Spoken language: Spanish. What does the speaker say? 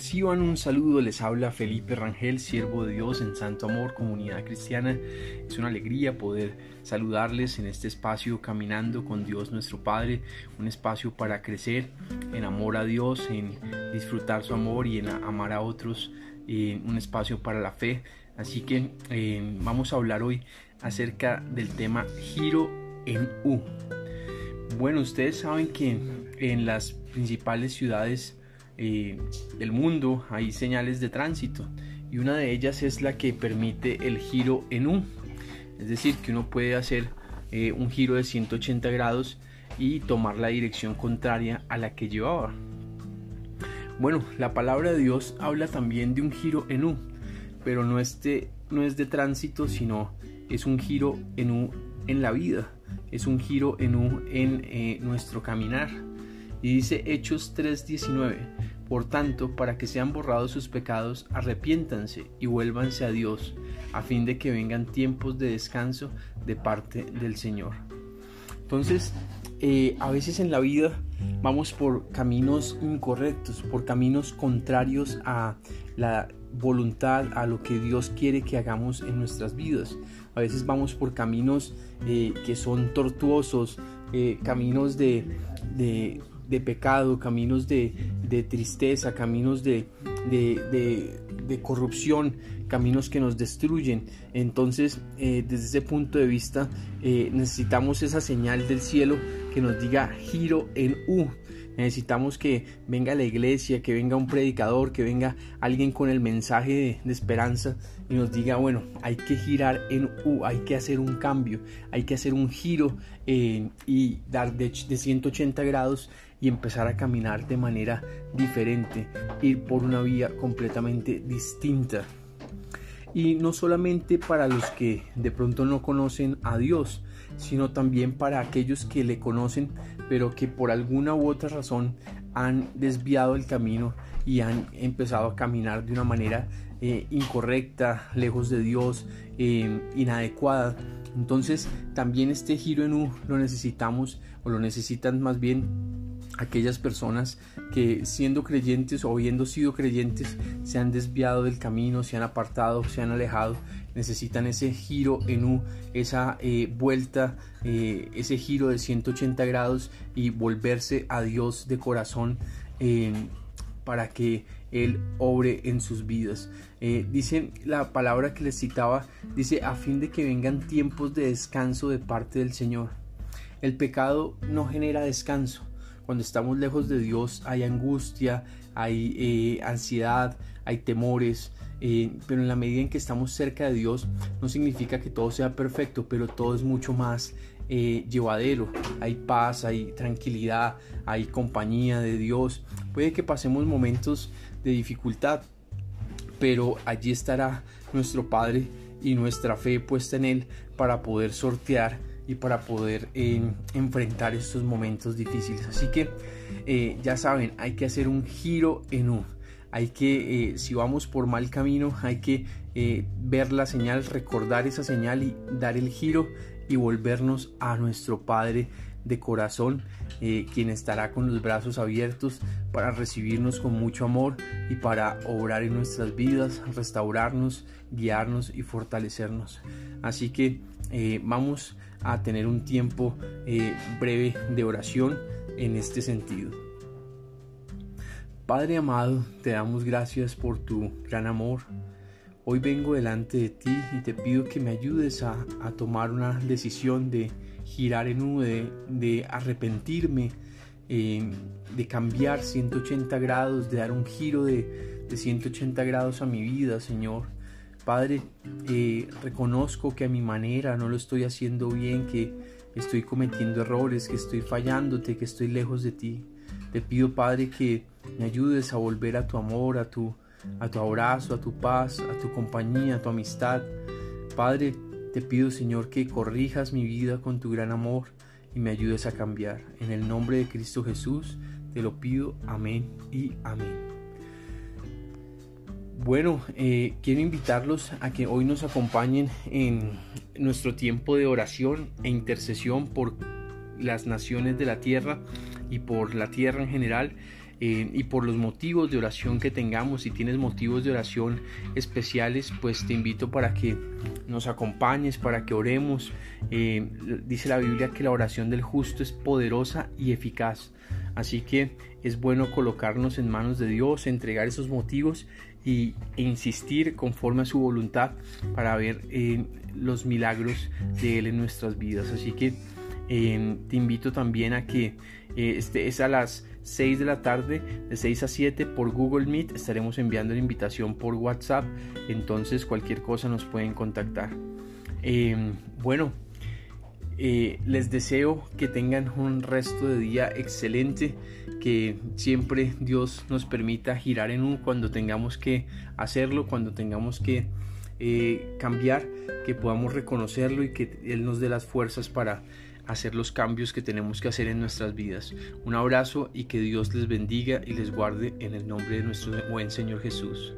Reciban un saludo, les habla Felipe Rangel, siervo de Dios en Santo Amor, comunidad cristiana. Es una alegría poder saludarles en este espacio caminando con Dios nuestro Padre, un espacio para crecer en amor a Dios, en disfrutar su amor y en amar a otros, un espacio para la fe. Así que eh, vamos a hablar hoy acerca del tema giro en U. Bueno, ustedes saben que en las principales ciudades eh, del mundo hay señales de tránsito y una de ellas es la que permite el giro en U. Es decir, que uno puede hacer eh, un giro de 180 grados y tomar la dirección contraria a la que llevaba. Bueno, la palabra de Dios habla también de un giro en U, pero no, este, no es de tránsito, sino es un giro en U en la vida, es un giro en U en eh, nuestro caminar. Y dice Hechos 3:19, por tanto, para que sean borrados sus pecados, arrepiéntanse y vuélvanse a Dios, a fin de que vengan tiempos de descanso de parte del Señor. Entonces, eh, a veces en la vida vamos por caminos incorrectos, por caminos contrarios a la voluntad, a lo que Dios quiere que hagamos en nuestras vidas. A veces vamos por caminos eh, que son tortuosos, eh, caminos de, de pecado, caminos de, tristeza, caminos de, corrupción, caminos que nos destruyen. Entonces, eh, desde ese punto de vista, eh, necesitamos esa señal del cielo que nos diga giro en U. Necesitamos que venga la iglesia, que venga un predicador, que venga alguien con el mensaje de, esperanza y nos diga, bueno, hay que girar en U, hay que hacer un cambio, hay que hacer un giro eh, y dar de, de 180 grados y empezar a caminar de manera diferente, ir por una vía completamente distinta. Y no solamente para los que de pronto no conocen a Dios, sino también para aquellos que le conocen, pero que por alguna u otra razón han desviado el camino y han empezado a caminar de una manera eh, incorrecta, lejos de Dios, eh, inadecuada. Entonces también este giro en U lo necesitamos o lo necesitan más bien aquellas personas que siendo creyentes o habiendo sido creyentes se han desviado del camino, se han apartado, se han alejado, necesitan ese giro en U, esa eh, vuelta, eh, ese giro de 180 grados y volverse a Dios de corazón para que Él obre en sus vidas. Eh, dice la palabra que les citaba, dice a fin de que vengan tiempos de descanso de parte del Señor. El pecado no genera descanso cuando estamos lejos de Dios hay angustia, hay eh, ansiedad, hay temores, eh, pero en la medida en que estamos cerca de Dios no significa que todo sea perfecto, pero todo es mucho más eh, llevadero. Hay paz, hay tranquilidad, hay compañía de Dios. Puede que pasemos momentos de dificultad, pero allí estará nuestro Padre y nuestra fe puesta en Él para poder sortear y para poder eh, enfrentar estos momentos difíciles. Así que eh, ya saben, hay que hacer un giro en U. Hay que, eh, si vamos por mal camino, hay que ver la señal, recordar esa señal y dar el giro y volvernos a nuestro Padre de corazón, quien estará con los brazos abiertos para recibirnos con mucho amor y para obrar en nuestras vidas, restaurarnos, guiarnos y fortalecernos. Así que vamos a tener un tiempo eh, breve de oración en este sentido. Padre amado, te damos gracias por tu gran amor. Hoy vengo delante de ti y te pido que me ayudes a, tomar una decisión de girar en U, de, arrepentirme, eh, de cambiar 180 grados, de dar un giro de, de 180 grados a mi vida, Señor. Padre, eh, reconozco que a mi manera no lo estoy haciendo bien, que estoy cometiendo errores, que estoy fallándote, que estoy lejos de ti. Te pido, Padre, que me ayudes a volver a tu amor, a tu, a tu abrazo, a tu paz, a tu compañía, a tu amistad. Padre, te pido, Señor, que corrijas mi vida con tu gran amor y me ayudes a cambiar. En el nombre de Cristo Jesús, te lo pido. Amén y amén. Bueno, eh, quiero invitarlos a que hoy nos acompañen en nuestro tiempo de oración e intercesión por las naciones de la tierra y por la tierra en general. eh, y por los motivos de oración que tengamos. Si tienes motivos de oración especiales, pues te invito para que nos acompañes, para que oremos. Eh, dice la Biblia que la oración del justo es poderosa y eficaz. Así que es bueno colocarnos en manos de Dios, entregar esos motivos y, insistir conforme a su voluntad para ver eh, los milagros de Él en nuestras vidas. Así que eh, te invito también a que eh, este es a las 6 de la tarde, de 6 a 7 por Google Meet. Estaremos enviando la invitación por WhatsApp. Entonces cualquier cosa nos pueden contactar. bueno, eh, les deseo que tengan un resto de día excelente, que siempre Dios nos permita girar en un cuando tengamos que hacerlo, cuando tengamos que eh, cambiar, que podamos reconocerlo y que Él nos dé las fuerzas para hacer los cambios que tenemos que hacer en nuestras vidas. Un abrazo y que Dios les bendiga y les guarde en el nombre de nuestro buen Señor Jesús.